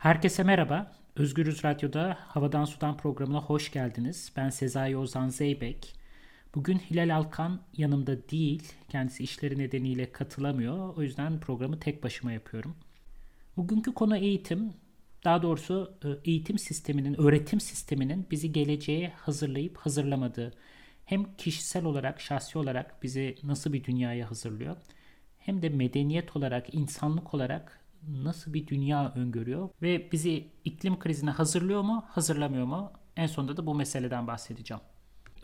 Herkese merhaba. Özgürüz Radyo'da Havadan Sudan programına hoş geldiniz. Ben Sezai Ozan Zeybek. Bugün Hilal Alkan yanımda değil. Kendisi işleri nedeniyle katılamıyor. O yüzden programı tek başıma yapıyorum. Bugünkü konu eğitim. Daha doğrusu e, eğitim sisteminin, öğretim sisteminin bizi geleceğe hazırlayıp hazırlamadığı, hem kişisel olarak, şahsi olarak bizi nasıl bir dünyaya hazırlıyor, hem de medeniyet olarak, insanlık olarak nasıl bir dünya öngörüyor ve bizi iklim krizine hazırlıyor mu, hazırlamıyor mu? En sonunda da bu meseleden bahsedeceğim.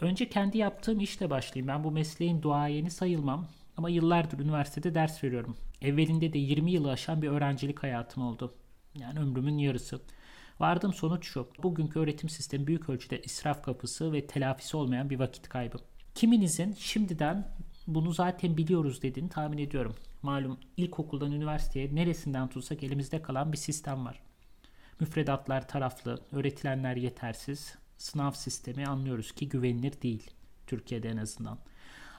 Önce kendi yaptığım işle başlayayım. Ben bu mesleğin duayeni sayılmam ama yıllardır üniversitede ders veriyorum. Evvelinde de 20 yılı aşan bir öğrencilik hayatım oldu. Yani ömrümün yarısı. Vardığım sonuç şu. Bugünkü öğretim sistemi büyük ölçüde israf kapısı ve telafisi olmayan bir vakit kaybı. Kiminizin şimdiden bunu zaten biliyoruz dediğini tahmin ediyorum. Malum ilkokuldan üniversiteye neresinden tutsak elimizde kalan bir sistem var. Müfredatlar taraflı, öğretilenler yetersiz, sınav sistemi anlıyoruz ki güvenilir değil. Türkiye'de en azından.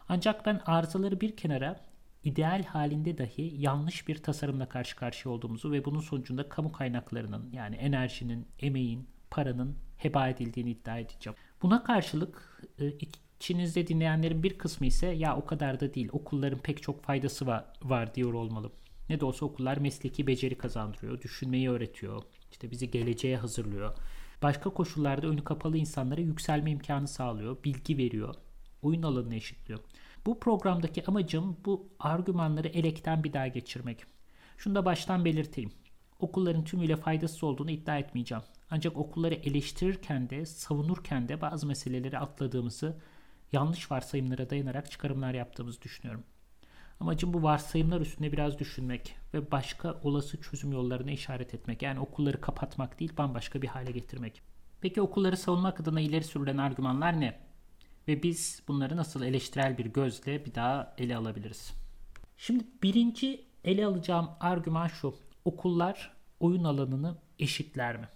Ancak ben arızaları bir kenara ideal halinde dahi yanlış bir tasarımla karşı karşıya olduğumuzu ve bunun sonucunda kamu kaynaklarının yani enerjinin, emeğin, paranın heba edildiğini iddia edeceğim. Buna karşılık e, içinizde dinleyenlerin bir kısmı ise ya o kadar da değil okulların pek çok faydası var, var diyor olmalı. Ne de olsa okullar mesleki beceri kazandırıyor, düşünmeyi öğretiyor, işte bizi geleceğe hazırlıyor. Başka koşullarda önü kapalı insanlara yükselme imkanı sağlıyor, bilgi veriyor, oyun alanını eşitliyor. Bu programdaki amacım bu argümanları elekten bir daha geçirmek. Şunu da baştan belirteyim. Okulların tümüyle faydasız olduğunu iddia etmeyeceğim. Ancak okulları eleştirirken de, savunurken de bazı meseleleri atladığımızı, yanlış varsayımlara dayanarak çıkarımlar yaptığımızı düşünüyorum. Amacım bu varsayımlar üstünde biraz düşünmek ve başka olası çözüm yollarına işaret etmek. Yani okulları kapatmak değil, bambaşka bir hale getirmek. Peki okulları savunmak adına ileri sürülen argümanlar ne? Ve biz bunları nasıl eleştirel bir gözle bir daha ele alabiliriz? Şimdi birinci ele alacağım argüman şu. Okullar oyun alanını eşitler mi?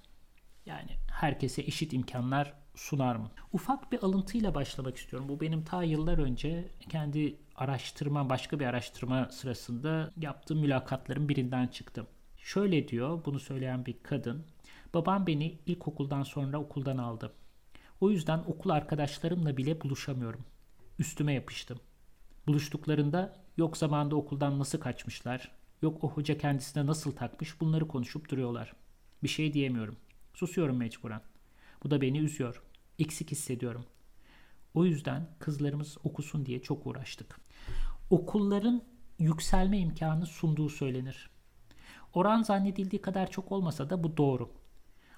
Yani herkese eşit imkanlar sunar mı? Ufak bir alıntıyla başlamak istiyorum. Bu benim ta yıllar önce kendi araştırma, başka bir araştırma sırasında yaptığım mülakatların birinden çıktım. Şöyle diyor bunu söyleyen bir kadın. Babam beni ilkokuldan sonra okuldan aldı. O yüzden okul arkadaşlarımla bile buluşamıyorum. Üstüme yapıştım. Buluştuklarında yok zamanda okuldan nasıl kaçmışlar, yok o hoca kendisine nasıl takmış bunları konuşup duruyorlar. Bir şey diyemiyorum. Susuyorum mecburen. Bu da beni üzüyor. Eksik hissediyorum. O yüzden kızlarımız okusun diye çok uğraştık. Okulların yükselme imkanı sunduğu söylenir. Oran zannedildiği kadar çok olmasa da bu doğru.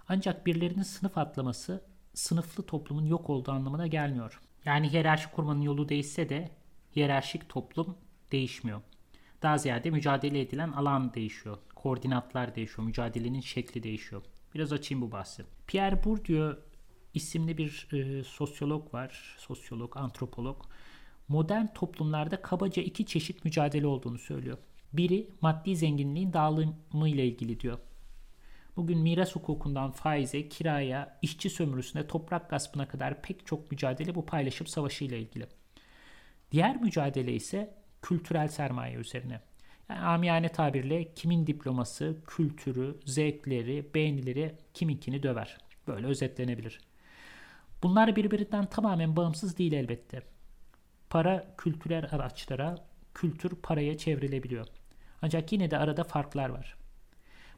Ancak birilerinin sınıf atlaması sınıflı toplumun yok olduğu anlamına gelmiyor. Yani hiyerarşi kurmanın yolu değişse de hiyerarşik toplum değişmiyor. Daha ziyade mücadele edilen alan değişiyor. Koordinatlar değişiyor. Mücadelenin şekli değişiyor. Biraz açayım bu bahsi. Pierre Bourdieu isimli bir e, sosyolog var. Sosyolog, antropolog. Modern toplumlarda kabaca iki çeşit mücadele olduğunu söylüyor. Biri maddi zenginliğin dağılımı ile ilgili diyor. Bugün miras hukukundan faize, kiraya, işçi sömürüsüne, toprak gaspına kadar pek çok mücadele bu paylaşım savaşı ile ilgili. Diğer mücadele ise kültürel sermaye üzerine. Yani amiyane tabirle kimin diploması, kültürü, zevkleri, beğenileri kiminkini döver. Böyle özetlenebilir. Bunlar birbirinden tamamen bağımsız değil elbette. Para kültürel araçlara, kültür paraya çevrilebiliyor. Ancak yine de arada farklar var.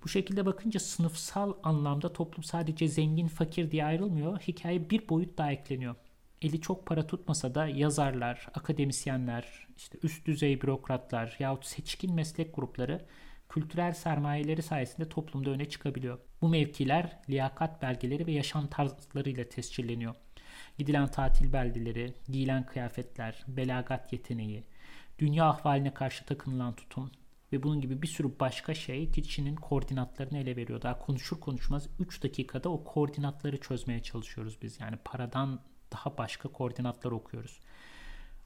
Bu şekilde bakınca sınıfsal anlamda toplum sadece zengin fakir diye ayrılmıyor. Hikaye bir boyut daha ekleniyor. Eli çok para tutmasa da yazarlar, akademisyenler, işte üst düzey bürokratlar yahut seçkin meslek grupları kültürel sermayeleri sayesinde toplumda öne çıkabiliyor. Bu mevkiler liyakat belgeleri ve yaşam tarzlarıyla tescilleniyor. Gidilen tatil beldeleri, giyilen kıyafetler, belagat yeteneği, dünya ahvaline karşı takınılan tutum, ve bunun gibi bir sürü başka şey kişinin koordinatlarını ele veriyor. Daha konuşur konuşmaz 3 dakikada o koordinatları çözmeye çalışıyoruz biz. Yani paradan daha başka koordinatlar okuyoruz.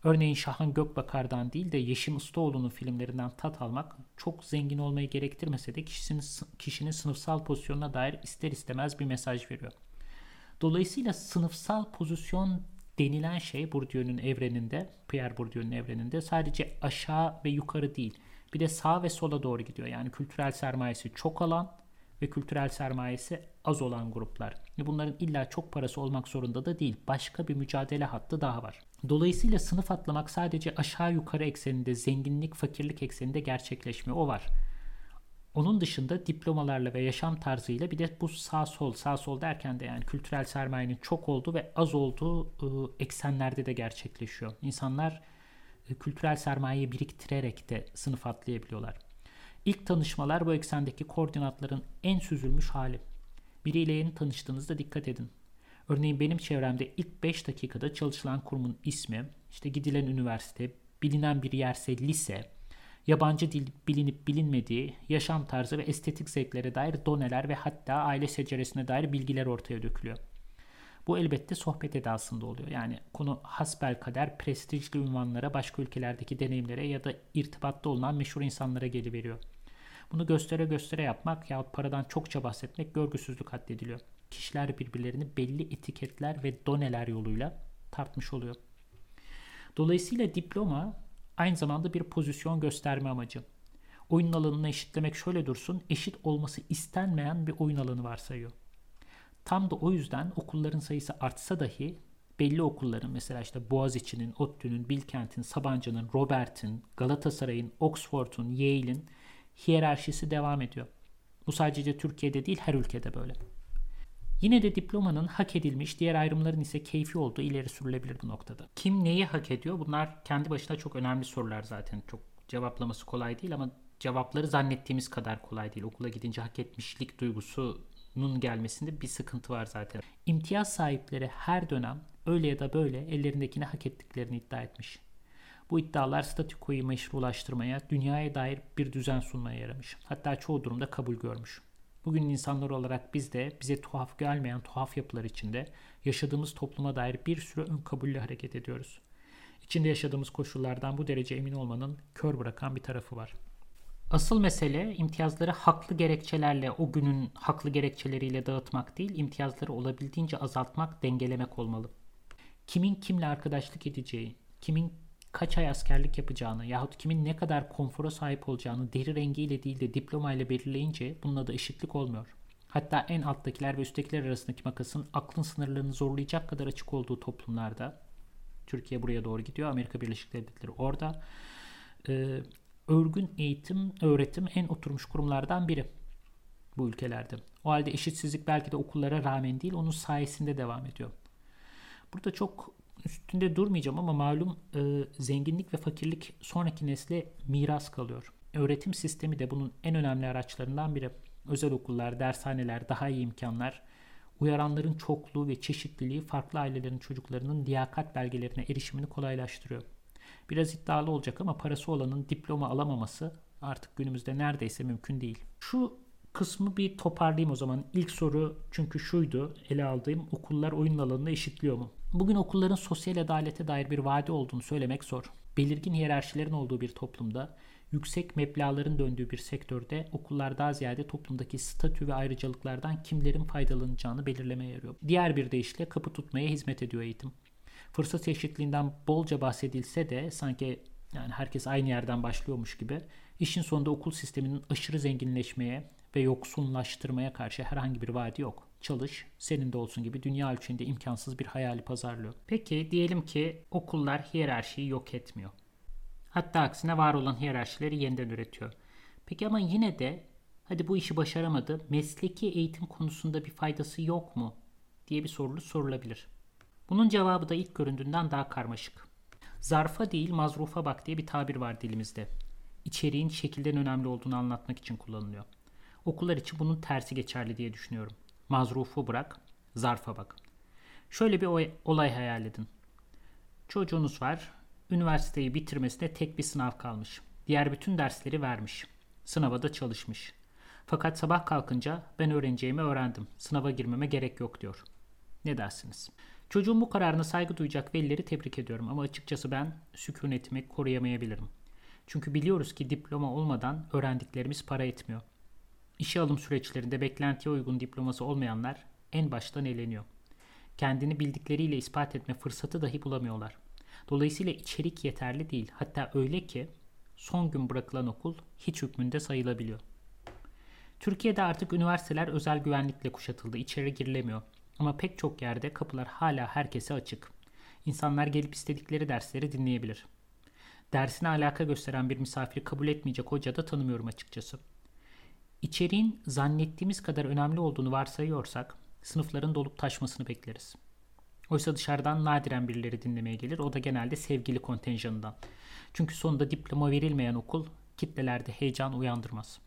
Örneğin Şahan Gökbakar'dan değil de Yeşim Ustaoğlu'nun filmlerinden tat almak çok zengin olmayı gerektirmese de kişinin, kişinin sınıfsal pozisyonuna dair ister istemez bir mesaj veriyor. Dolayısıyla sınıfsal pozisyon denilen şey Bourdieu'nun evreninde, Pierre Bourdieu'nun evreninde sadece aşağı ve yukarı değil, bir de sağ ve sola doğru gidiyor. Yani kültürel sermayesi çok alan ve kültürel sermayesi az olan gruplar. Bunların illa çok parası olmak zorunda da değil. Başka bir mücadele hattı daha var. Dolayısıyla sınıf atlamak sadece aşağı yukarı ekseninde, zenginlik, fakirlik ekseninde gerçekleşmiyor. O var. Onun dışında diplomalarla ve yaşam tarzıyla bir de bu sağ sol, sağ sol derken de yani kültürel sermayenin çok olduğu ve az olduğu ıı, eksenlerde de gerçekleşiyor. İnsanlar ıı, kültürel sermayeyi biriktirerek de sınıf atlayabiliyorlar. İlk tanışmalar bu eksendeki koordinatların en süzülmüş hali. Biriyle yeni tanıştığınızda dikkat edin. Örneğin benim çevremde ilk 5 dakikada çalışılan kurumun ismi, işte gidilen üniversite, bilinen bir yerse lise, yabancı dil bilinip bilinmediği, yaşam tarzı ve estetik zevklere dair doneler ve hatta aile seceresine dair bilgiler ortaya dökülüyor. Bu elbette sohbet edasında oluyor. Yani konu hasbel kader prestijli ünvanlara, başka ülkelerdeki deneyimlere ya da irtibatta olunan meşhur insanlara geliveriyor. Bunu göstere göstere yapmak yahut paradan çokça bahsetmek görgüsüzlük addediliyor. Kişiler birbirlerini belli etiketler ve doneler yoluyla tartmış oluyor. Dolayısıyla diploma aynı zamanda bir pozisyon gösterme amacı. Oyun alanını eşitlemek şöyle dursun, eşit olması istenmeyen bir oyun alanı varsayıyor. Tam da o yüzden okulların sayısı artsa dahi belli okulların mesela işte Boğaziçi'nin, ODTÜ'nün, Bilkent'in, Sabancı'nın, Robert'in, Galatasaray'ın, Oxford'un, Yale'in hiyerarşisi devam ediyor. Bu sadece Türkiye'de değil her ülkede böyle. Yine de diplomanın hak edilmiş, diğer ayrımların ise keyfi olduğu ileri sürülebilir bu noktada. Kim neyi hak ediyor? Bunlar kendi başına çok önemli sorular zaten. Çok cevaplaması kolay değil ama cevapları zannettiğimiz kadar kolay değil. Okula gidince hak etmişlik duygusunun gelmesinde bir sıkıntı var zaten. İmtiyaz sahipleri her dönem öyle ya da böyle ellerindekini hak ettiklerini iddia etmiş. Bu iddialar statükoyu meşrulaştırmaya, dünyaya dair bir düzen sunmaya yaramış. Hatta çoğu durumda kabul görmüş. Bugün insanlar olarak biz de bize tuhaf gelmeyen tuhaf yapılar içinde yaşadığımız topluma dair bir sürü ön kabulle hareket ediyoruz. İçinde yaşadığımız koşullardan bu derece emin olmanın kör bırakan bir tarafı var. Asıl mesele imtiyazları haklı gerekçelerle, o günün haklı gerekçeleriyle dağıtmak değil, imtiyazları olabildiğince azaltmak, dengelemek olmalı. Kimin kimle arkadaşlık edeceği, kimin kaç ay askerlik yapacağını yahut kimin ne kadar konfora sahip olacağını deri rengiyle değil de diplomayla belirleyince bunun adı eşitlik olmuyor. Hatta en alttakiler ve üsttekiler arasındaki makasın aklın sınırlarını zorlayacak kadar açık olduğu toplumlarda Türkiye buraya doğru gidiyor. Amerika Birleşik Devletleri orada. E, örgün eğitim, öğretim en oturmuş kurumlardan biri bu ülkelerde. O halde eşitsizlik belki de okullara rağmen değil onun sayesinde devam ediyor. Burada çok üstünde durmayacağım ama malum e, zenginlik ve fakirlik sonraki nesle miras kalıyor. Öğretim sistemi de bunun en önemli araçlarından biri. Özel okullar, dershaneler, daha iyi imkanlar, uyaranların çokluğu ve çeşitliliği farklı ailelerin çocuklarının liyakat belgelerine erişimini kolaylaştırıyor. Biraz iddialı olacak ama parası olanın diploma alamaması artık günümüzde neredeyse mümkün değil. Şu kısmı bir toparlayayım o zaman. İlk soru çünkü şuydu ele aldığım okullar oyun alanını eşitliyor mu? Bugün okulların sosyal adalete dair bir vaadi olduğunu söylemek zor. Belirgin hiyerarşilerin olduğu bir toplumda, yüksek meblağların döndüğü bir sektörde okullar daha ziyade toplumdaki statü ve ayrıcalıklardan kimlerin faydalanacağını belirlemeye yarıyor. Diğer bir deyişle kapı tutmaya hizmet ediyor eğitim. Fırsat eşitliğinden bolca bahsedilse de sanki yani herkes aynı yerden başlıyormuş gibi işin sonunda okul sisteminin aşırı zenginleşmeye ve yoksunlaştırmaya karşı herhangi bir vaadi yok çalış, senin de olsun gibi dünya ölçeğinde imkansız bir hayali pazarlıyor. Peki diyelim ki okullar hiyerarşiyi yok etmiyor. Hatta aksine var olan hiyerarşileri yeniden üretiyor. Peki ama yine de hadi bu işi başaramadı, mesleki eğitim konusunda bir faydası yok mu diye bir sorulu sorulabilir. Bunun cevabı da ilk göründüğünden daha karmaşık. Zarfa değil mazrufa bak diye bir tabir var dilimizde. İçeriğin şekilden önemli olduğunu anlatmak için kullanılıyor. Okullar için bunun tersi geçerli diye düşünüyorum. Mazrufu bırak, zarfa bak. Şöyle bir olay hayal edin. Çocuğunuz var, üniversiteyi bitirmesine tek bir sınav kalmış. Diğer bütün dersleri vermiş. Sınava da çalışmış. Fakat sabah kalkınca ben öğreneceğimi öğrendim. Sınava girmeme gerek yok diyor. Ne dersiniz? Çocuğun bu kararına saygı duyacak velileri tebrik ediyorum ama açıkçası ben sükunetimi koruyamayabilirim. Çünkü biliyoruz ki diploma olmadan öğrendiklerimiz para etmiyor. İşe alım süreçlerinde beklentiye uygun diploması olmayanlar en baştan eleniyor. Kendini bildikleriyle ispat etme fırsatı dahi bulamıyorlar. Dolayısıyla içerik yeterli değil. Hatta öyle ki son gün bırakılan okul hiç hükmünde sayılabiliyor. Türkiye'de artık üniversiteler özel güvenlikle kuşatıldı. İçeri girilemiyor. Ama pek çok yerde kapılar hala herkese açık. İnsanlar gelip istedikleri dersleri dinleyebilir. Dersine alaka gösteren bir misafiri kabul etmeyecek hoca da tanımıyorum açıkçası. İçeriğin zannettiğimiz kadar önemli olduğunu varsayıyorsak sınıfların dolup taşmasını bekleriz. Oysa dışarıdan nadiren birileri dinlemeye gelir. O da genelde sevgili kontenjanından. Çünkü sonunda diploma verilmeyen okul kitlelerde heyecan uyandırmaz.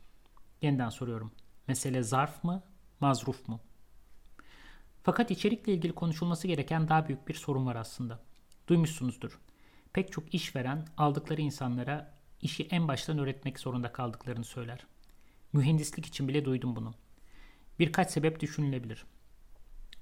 Yeniden soruyorum. Mesele zarf mı, mazruf mu? Fakat içerikle ilgili konuşulması gereken daha büyük bir sorun var aslında. Duymuşsunuzdur. Pek çok işveren aldıkları insanlara işi en baştan öğretmek zorunda kaldıklarını söyler. Mühendislik için bile duydum bunu. Birkaç sebep düşünülebilir.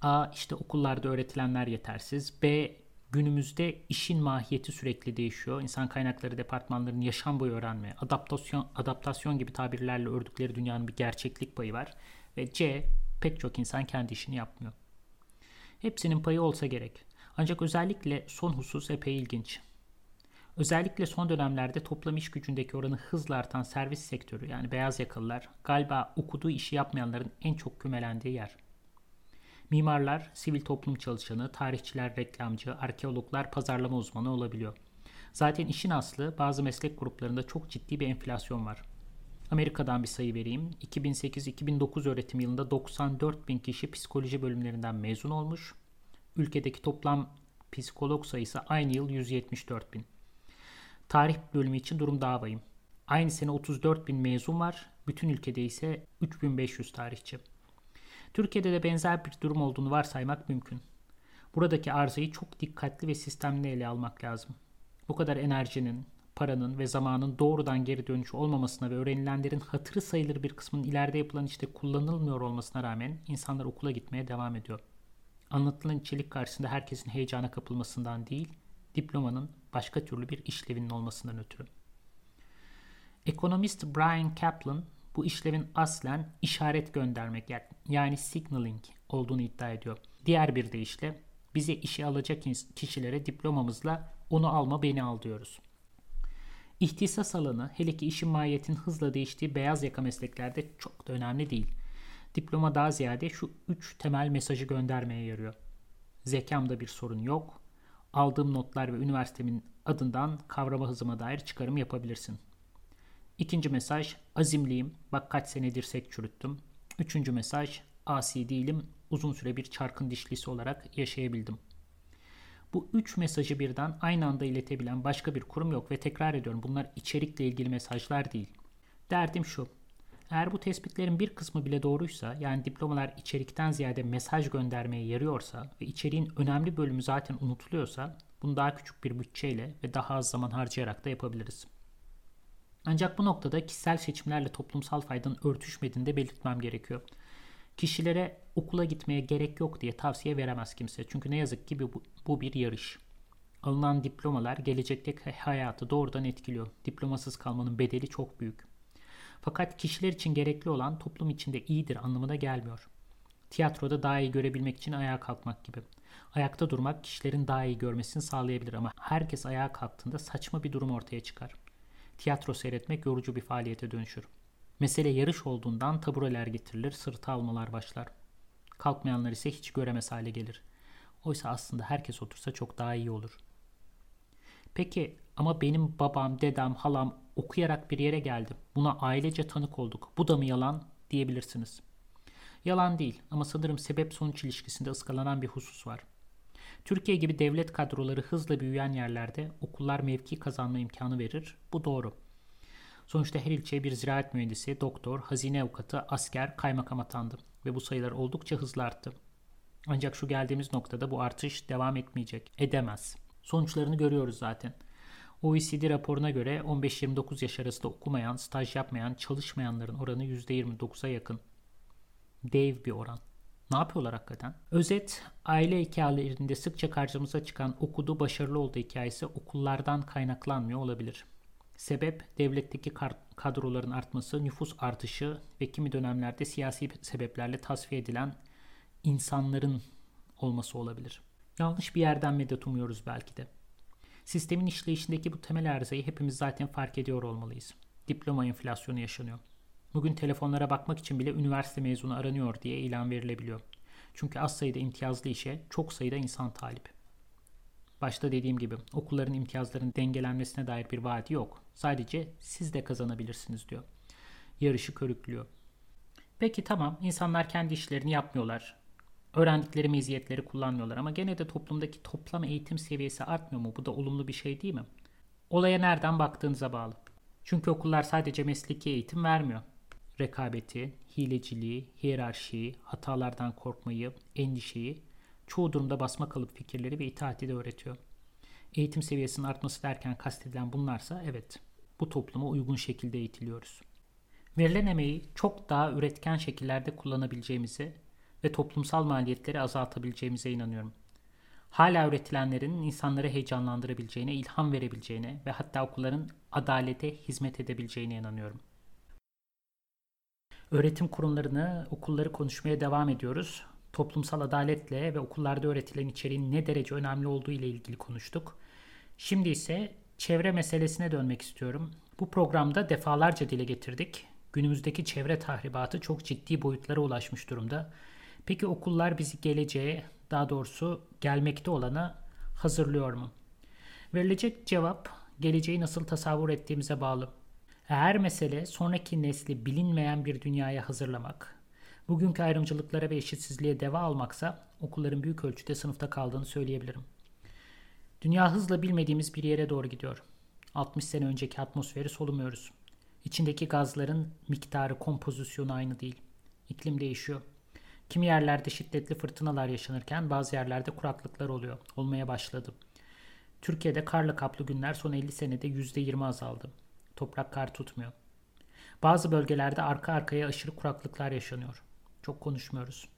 A. işte okullarda öğretilenler yetersiz. B. Günümüzde işin mahiyeti sürekli değişiyor. İnsan kaynakları departmanlarının yaşam boyu öğrenme, adaptasyon, adaptasyon gibi tabirlerle ördükleri dünyanın bir gerçeklik payı var. Ve C. Pek çok insan kendi işini yapmıyor. Hepsinin payı olsa gerek. Ancak özellikle son husus epey ilginç. Özellikle son dönemlerde toplam iş gücündeki oranı hızla artan servis sektörü yani beyaz yakalılar galiba okuduğu işi yapmayanların en çok kümelendiği yer. Mimarlar, sivil toplum çalışanı, tarihçiler, reklamcı, arkeologlar, pazarlama uzmanı olabiliyor. Zaten işin aslı bazı meslek gruplarında çok ciddi bir enflasyon var. Amerika'dan bir sayı vereyim. 2008-2009 öğretim yılında 94 bin kişi psikoloji bölümlerinden mezun olmuş. Ülkedeki toplam psikolog sayısı aynı yıl 174 bin. Tarih bölümü için durum daha vahim. Aynı sene 34 bin mezun var. Bütün ülkede ise 3500 tarihçi. Türkiye'de de benzer bir durum olduğunu varsaymak mümkün. Buradaki arzayı çok dikkatli ve sistemli ele almak lazım. Bu kadar enerjinin, paranın ve zamanın doğrudan geri dönüşü olmamasına ve öğrenilenlerin hatırı sayılır bir kısmının ileride yapılan işte kullanılmıyor olmasına rağmen insanlar okula gitmeye devam ediyor. Anlatılan içerik karşısında herkesin heyecana kapılmasından değil, diplomanın başka türlü bir işlevinin olmasından ötürü. Ekonomist Brian Kaplan bu işlevin aslen işaret göndermek yani signaling olduğunu iddia ediyor. Diğer bir deyişle bize işe alacak kişilere diplomamızla onu alma beni al diyoruz. İhtisas alanı hele ki işin mahiyetin hızla değiştiği beyaz yaka mesleklerde çok da önemli değil. Diploma daha ziyade şu üç temel mesajı göndermeye yarıyor. Zekamda bir sorun yok. Aldığım notlar ve üniversitemin adından kavrama hızıma dair çıkarım yapabilirsin. İkinci mesaj azimliyim. Bak kaç sene dirsek çürüttüm. Üçüncü mesaj asi değilim. Uzun süre bir çarkın dişlisi olarak yaşayabildim. Bu üç mesajı birden aynı anda iletebilen başka bir kurum yok ve tekrar ediyorum bunlar içerikle ilgili mesajlar değil. Derdim şu. Eğer bu tespitlerin bir kısmı bile doğruysa yani diplomalar içerikten ziyade mesaj göndermeye yarıyorsa ve içeriğin önemli bölümü zaten unutuluyorsa bunu daha küçük bir bütçeyle ve daha az zaman harcayarak da yapabiliriz. Ancak bu noktada kişisel seçimlerle toplumsal faydanın örtüşmediğini de belirtmem gerekiyor. Kişilere okula gitmeye gerek yok diye tavsiye veremez kimse. Çünkü ne yazık ki bu, bu bir yarış. Alınan diplomalar gelecekteki hayatı doğrudan etkiliyor. Diplomasız kalmanın bedeli çok büyük. Fakat kişiler için gerekli olan toplum içinde iyidir anlamına gelmiyor. Tiyatroda daha iyi görebilmek için ayağa kalkmak gibi. Ayakta durmak kişilerin daha iyi görmesini sağlayabilir ama herkes ayağa kalktığında saçma bir durum ortaya çıkar tiyatro seyretmek yorucu bir faaliyete dönüşür. Mesele yarış olduğundan tabureler getirilir, sırta almalar başlar. Kalkmayanlar ise hiç göremez hale gelir. Oysa aslında herkes otursa çok daha iyi olur. Peki ama benim babam, dedem, halam okuyarak bir yere geldi. Buna ailece tanık olduk. Bu da mı yalan diyebilirsiniz. Yalan değil ama sanırım sebep sonuç ilişkisinde ıskalanan bir husus var. Türkiye gibi devlet kadroları hızla büyüyen yerlerde okullar mevki kazanma imkanı verir. Bu doğru. Sonuçta her ilçeye bir ziraat mühendisi, doktor, hazine avukatı, asker, kaymakam atandı ve bu sayılar oldukça hızlı arttı. Ancak şu geldiğimiz noktada bu artış devam etmeyecek. Edemez. Sonuçlarını görüyoruz zaten. OECD raporuna göre 15-29 yaş arasında okumayan, staj yapmayan, çalışmayanların oranı %29'a yakın. Dev bir oran. Ne yapıyorlar hakikaten? Özet, aile hikayelerinde sıkça karşımıza çıkan okudu başarılı oldu hikayesi okullardan kaynaklanmıyor olabilir. Sebep devletteki kadroların artması, nüfus artışı ve kimi dönemlerde siyasi sebeplerle tasfiye edilen insanların olması olabilir. Yanlış bir yerden medet umuyoruz belki de. Sistemin işleyişindeki bu temel arızayı hepimiz zaten fark ediyor olmalıyız. Diploma enflasyonu yaşanıyor. Bugün telefonlara bakmak için bile üniversite mezunu aranıyor diye ilan verilebiliyor. Çünkü az sayıda imtiyazlı işe çok sayıda insan talip. Başta dediğim gibi okulların imtiyazların dengelenmesine dair bir vaadi yok. Sadece siz de kazanabilirsiniz diyor. Yarışı körüklüyor. Peki tamam insanlar kendi işlerini yapmıyorlar. Öğrendikleri meziyetleri kullanmıyorlar ama gene de toplumdaki toplam eğitim seviyesi artmıyor mu? Bu da olumlu bir şey değil mi? Olaya nereden baktığınıza bağlı. Çünkü okullar sadece mesleki eğitim vermiyor. Rekabeti, hileciliği, hiyerarşiyi, hatalardan korkmayı, endişeyi, çoğu durumda basma kalıp fikirleri ve itaati de öğretiyor. Eğitim seviyesinin artması derken kastedilen bunlarsa evet, bu topluma uygun şekilde eğitiliyoruz. Verilen emeği çok daha üretken şekillerde kullanabileceğimizi ve toplumsal maliyetleri azaltabileceğimize inanıyorum. Hala üretilenlerin insanları heyecanlandırabileceğine, ilham verebileceğine ve hatta okulların adalete hizmet edebileceğine inanıyorum. Öğretim kurumlarını, okulları konuşmaya devam ediyoruz. Toplumsal adaletle ve okullarda öğretilen içeriğin ne derece önemli olduğu ile ilgili konuştuk. Şimdi ise çevre meselesine dönmek istiyorum. Bu programda defalarca dile getirdik. Günümüzdeki çevre tahribatı çok ciddi boyutlara ulaşmış durumda. Peki okullar bizi geleceğe, daha doğrusu gelmekte olana hazırlıyor mu? Verilecek cevap geleceği nasıl tasavvur ettiğimize bağlı. Eğer mesele sonraki nesli bilinmeyen bir dünyaya hazırlamak, bugünkü ayrımcılıklara ve eşitsizliğe deva almaksa okulların büyük ölçüde sınıfta kaldığını söyleyebilirim. Dünya hızla bilmediğimiz bir yere doğru gidiyor. 60 sene önceki atmosferi solumuyoruz. İçindeki gazların miktarı, kompozisyonu aynı değil. İklim değişiyor. Kimi yerlerde şiddetli fırtınalar yaşanırken bazı yerlerde kuraklıklar oluyor, olmaya başladı. Türkiye'de karla kaplı günler son 50 senede %20 azaldı. Toprak kar tutmuyor. Bazı bölgelerde arka arkaya aşırı kuraklıklar yaşanıyor. Çok konuşmuyoruz.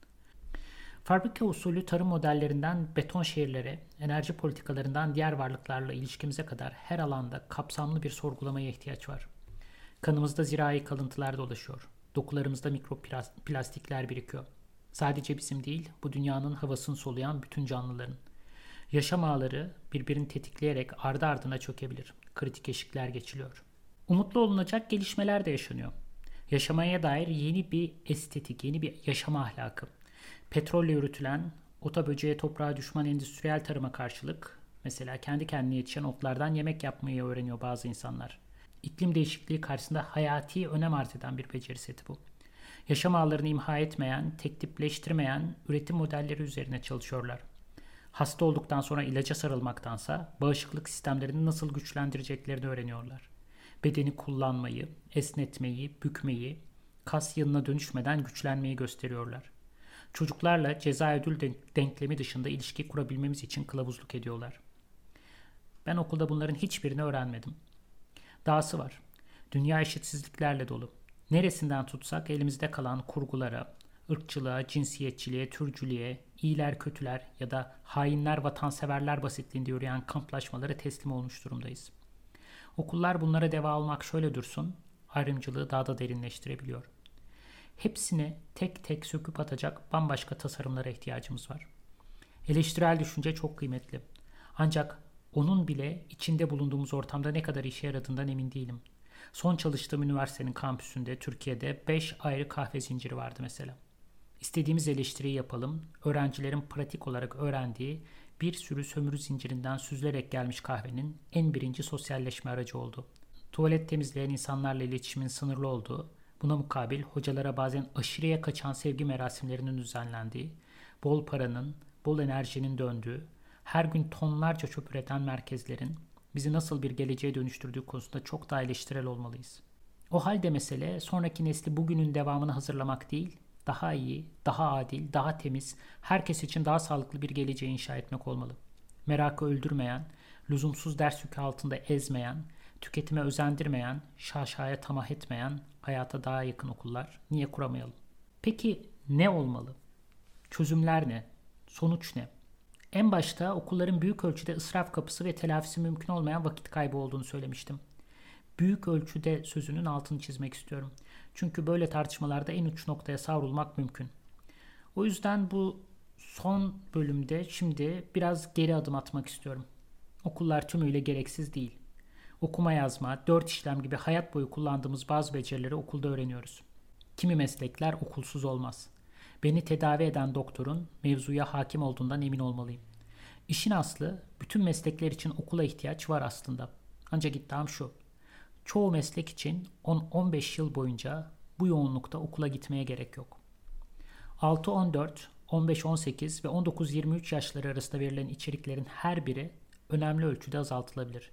Fabrika usulü tarım modellerinden beton şehirlere, enerji politikalarından diğer varlıklarla ilişkimize kadar her alanda kapsamlı bir sorgulamaya ihtiyaç var. Kanımızda zirai kalıntılar dolaşıyor. Dokularımızda mikroplastikler birikiyor. Sadece bizim değil, bu dünyanın havasını soluyan bütün canlıların. Yaşam ağları birbirini tetikleyerek ardı ardına çökebilir. Kritik eşikler geçiliyor. Umutlu olunacak gelişmeler de yaşanıyor. Yaşamaya dair yeni bir estetik, yeni bir yaşam ahlakı. Petrolle yürütülen, ota böceğe toprağa düşman endüstriyel tarıma karşılık, mesela kendi kendine yetişen otlardan yemek yapmayı öğreniyor bazı insanlar. İklim değişikliği karşısında hayati önem arz eden bir beceri seti bu yaşam ağlarını imha etmeyen, tek tipleştirmeyen üretim modelleri üzerine çalışıyorlar. Hasta olduktan sonra ilaca sarılmaktansa bağışıklık sistemlerini nasıl güçlendireceklerini öğreniyorlar. Bedeni kullanmayı, esnetmeyi, bükmeyi, kas yığınına dönüşmeden güçlenmeyi gösteriyorlar. Çocuklarla ceza ödül denklemi dışında ilişki kurabilmemiz için kılavuzluk ediyorlar. Ben okulda bunların hiçbirini öğrenmedim. Dahası var. Dünya eşitsizliklerle dolu. Neresinden tutsak elimizde kalan kurgulara, ırkçılığa, cinsiyetçiliğe, türcülüğe, iyiler kötüler ya da hainler vatanseverler basitliğinde yürüyen kamplaşmalara teslim olmuş durumdayız. Okullar bunlara deva almak şöyle dursun, ayrımcılığı daha da derinleştirebiliyor. Hepsini tek tek söküp atacak bambaşka tasarımlara ihtiyacımız var. Eleştirel düşünce çok kıymetli. Ancak onun bile içinde bulunduğumuz ortamda ne kadar işe yaradığından emin değilim. Son çalıştığım üniversitenin kampüsünde Türkiye'de 5 ayrı kahve zinciri vardı mesela. İstediğimiz eleştiriyi yapalım, öğrencilerin pratik olarak öğrendiği bir sürü sömürü zincirinden süzülerek gelmiş kahvenin en birinci sosyalleşme aracı oldu. Tuvalet temizleyen insanlarla iletişimin sınırlı olduğu, buna mukabil hocalara bazen aşırıya kaçan sevgi merasimlerinin düzenlendiği, bol paranın, bol enerjinin döndüğü, her gün tonlarca çöp üreten merkezlerin, bizi nasıl bir geleceğe dönüştürdüğü konusunda çok daha eleştirel olmalıyız. O halde mesele sonraki nesli bugünün devamını hazırlamak değil, daha iyi, daha adil, daha temiz, herkes için daha sağlıklı bir geleceği inşa etmek olmalı. Merakı öldürmeyen, lüzumsuz ders yükü altında ezmeyen, tüketime özendirmeyen, şaşaya tamah etmeyen, hayata daha yakın okullar niye kuramayalım? Peki ne olmalı? Çözümler ne? Sonuç ne? En başta okulların büyük ölçüde ısraf kapısı ve telafisi mümkün olmayan vakit kaybı olduğunu söylemiştim. Büyük ölçüde sözünün altını çizmek istiyorum. Çünkü böyle tartışmalarda en uç noktaya savrulmak mümkün. O yüzden bu son bölümde şimdi biraz geri adım atmak istiyorum. Okullar tümüyle gereksiz değil. Okuma yazma, dört işlem gibi hayat boyu kullandığımız bazı becerileri okulda öğreniyoruz. Kimi meslekler okulsuz olmaz. Beni tedavi eden doktorun mevzuya hakim olduğundan emin olmalıyım. İşin aslı bütün meslekler için okula ihtiyaç var aslında. Ancak iddiam şu. Çoğu meslek için 10-15 yıl boyunca bu yoğunlukta okula gitmeye gerek yok. 6-14, 15-18 ve 19-23 yaşları arasında verilen içeriklerin her biri önemli ölçüde azaltılabilir.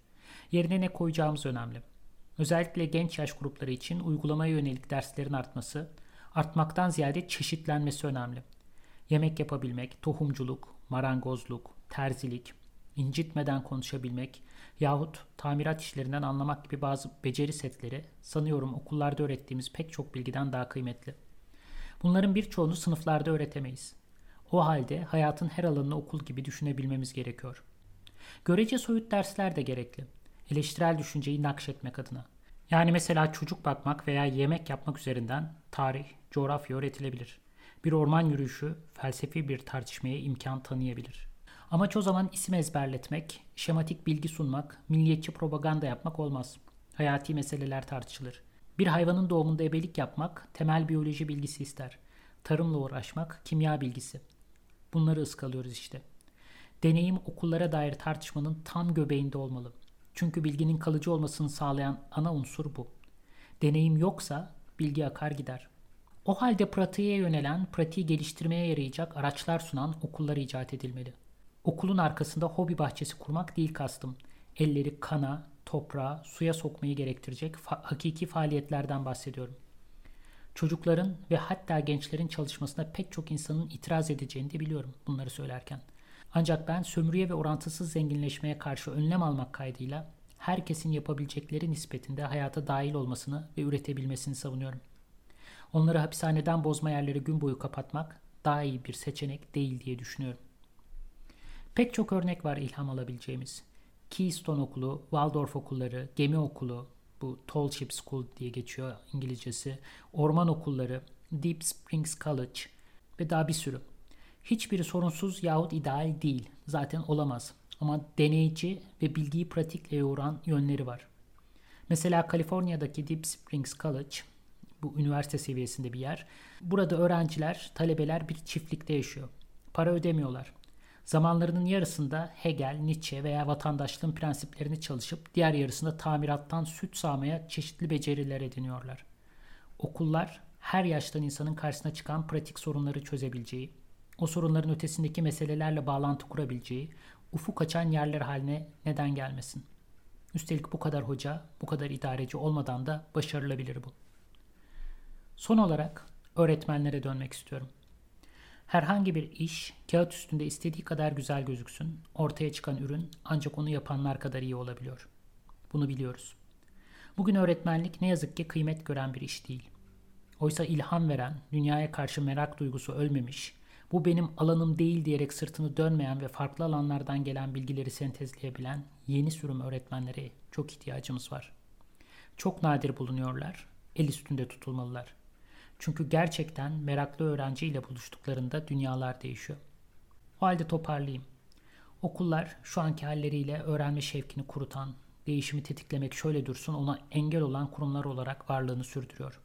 Yerine ne koyacağımız önemli. Özellikle genç yaş grupları için uygulamaya yönelik derslerin artması, artmaktan ziyade çeşitlenmesi önemli. Yemek yapabilmek, tohumculuk, marangozluk, terzilik, incitmeden konuşabilmek yahut tamirat işlerinden anlamak gibi bazı beceri setleri sanıyorum okullarda öğrettiğimiz pek çok bilgiden daha kıymetli. Bunların birçoğunu sınıflarda öğretemeyiz. O halde hayatın her alanını okul gibi düşünebilmemiz gerekiyor. Görece soyut dersler de gerekli. Eleştirel düşünceyi nakşetmek adına. Yani mesela çocuk bakmak veya yemek yapmak üzerinden tarih, coğrafya öğretilebilir. Bir orman yürüyüşü felsefi bir tartışmaya imkan tanıyabilir. Amaç o zaman isim ezberletmek, şematik bilgi sunmak, milliyetçi propaganda yapmak olmaz. Hayati meseleler tartışılır. Bir hayvanın doğumunda ebelik yapmak temel biyoloji bilgisi ister. Tarımla uğraşmak kimya bilgisi. Bunları ıskalıyoruz işte. Deneyim okullara dair tartışmanın tam göbeğinde olmalı. Çünkü bilginin kalıcı olmasını sağlayan ana unsur bu. Deneyim yoksa bilgi akar gider. O halde pratiğe yönelen, pratiği geliştirmeye yarayacak araçlar sunan okullar icat edilmeli. Okulun arkasında hobi bahçesi kurmak değil kastım. Elleri kana, toprağa, suya sokmayı gerektirecek fa- hakiki faaliyetlerden bahsediyorum. Çocukların ve hatta gençlerin çalışmasına pek çok insanın itiraz edeceğini de biliyorum bunları söylerken. Ancak ben sömürüye ve orantısız zenginleşmeye karşı önlem almak kaydıyla herkesin yapabilecekleri nispetinde hayata dahil olmasını ve üretebilmesini savunuyorum. Onları hapishaneden bozma yerleri gün boyu kapatmak daha iyi bir seçenek değil diye düşünüyorum. Pek çok örnek var ilham alabileceğimiz. Keystone Okulu, Waldorf Okulları, Gemi Okulu, bu Tall Ship School diye geçiyor İngilizcesi, orman okulları, Deep Springs College ve daha bir sürü. Hiçbiri sorunsuz yahut ideal değil. Zaten olamaz. Ama deneyici ve bilgiyi pratikle yoğuran yönleri var. Mesela Kaliforniya'daki Deep Springs College, bu üniversite seviyesinde bir yer. Burada öğrenciler, talebeler bir çiftlikte yaşıyor. Para ödemiyorlar. Zamanlarının yarısında Hegel, Nietzsche veya vatandaşlığın prensiplerini çalışıp diğer yarısında tamirattan süt sağmaya çeşitli beceriler ediniyorlar. Okullar her yaştan insanın karşısına çıkan pratik sorunları çözebileceği, o sorunların ötesindeki meselelerle bağlantı kurabileceği, ufuk açan yerler haline neden gelmesin? Üstelik bu kadar hoca, bu kadar idareci olmadan da başarılabilir bu. Son olarak öğretmenlere dönmek istiyorum. Herhangi bir iş kağıt üstünde istediği kadar güzel gözüksün, ortaya çıkan ürün ancak onu yapanlar kadar iyi olabiliyor. Bunu biliyoruz. Bugün öğretmenlik ne yazık ki kıymet gören bir iş değil. Oysa ilham veren, dünyaya karşı merak duygusu ölmemiş, bu benim alanım değil diyerek sırtını dönmeyen ve farklı alanlardan gelen bilgileri sentezleyebilen yeni sürüm öğretmenlere çok ihtiyacımız var. Çok nadir bulunuyorlar, el üstünde tutulmalılar. Çünkü gerçekten meraklı öğrenciyle buluştuklarında dünyalar değişiyor. O halde toparlayayım. Okullar şu anki halleriyle öğrenme şevkini kurutan, değişimi tetiklemek şöyle dursun ona engel olan kurumlar olarak varlığını sürdürüyor.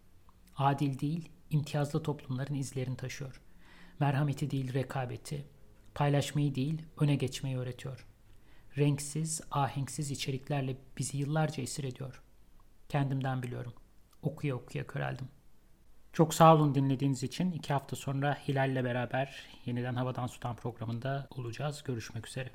Adil değil, imtiyazlı toplumların izlerini taşıyor. Merhameti değil rekabeti, paylaşmayı değil öne geçmeyi öğretiyor. Renksiz, ahenksiz içeriklerle bizi yıllarca esir ediyor. Kendimden biliyorum. Okuya okuya köreldim. Çok sağ olun dinlediğiniz için. İki hafta sonra Hilal'le beraber yeniden Havadan Sudan programında olacağız. Görüşmek üzere.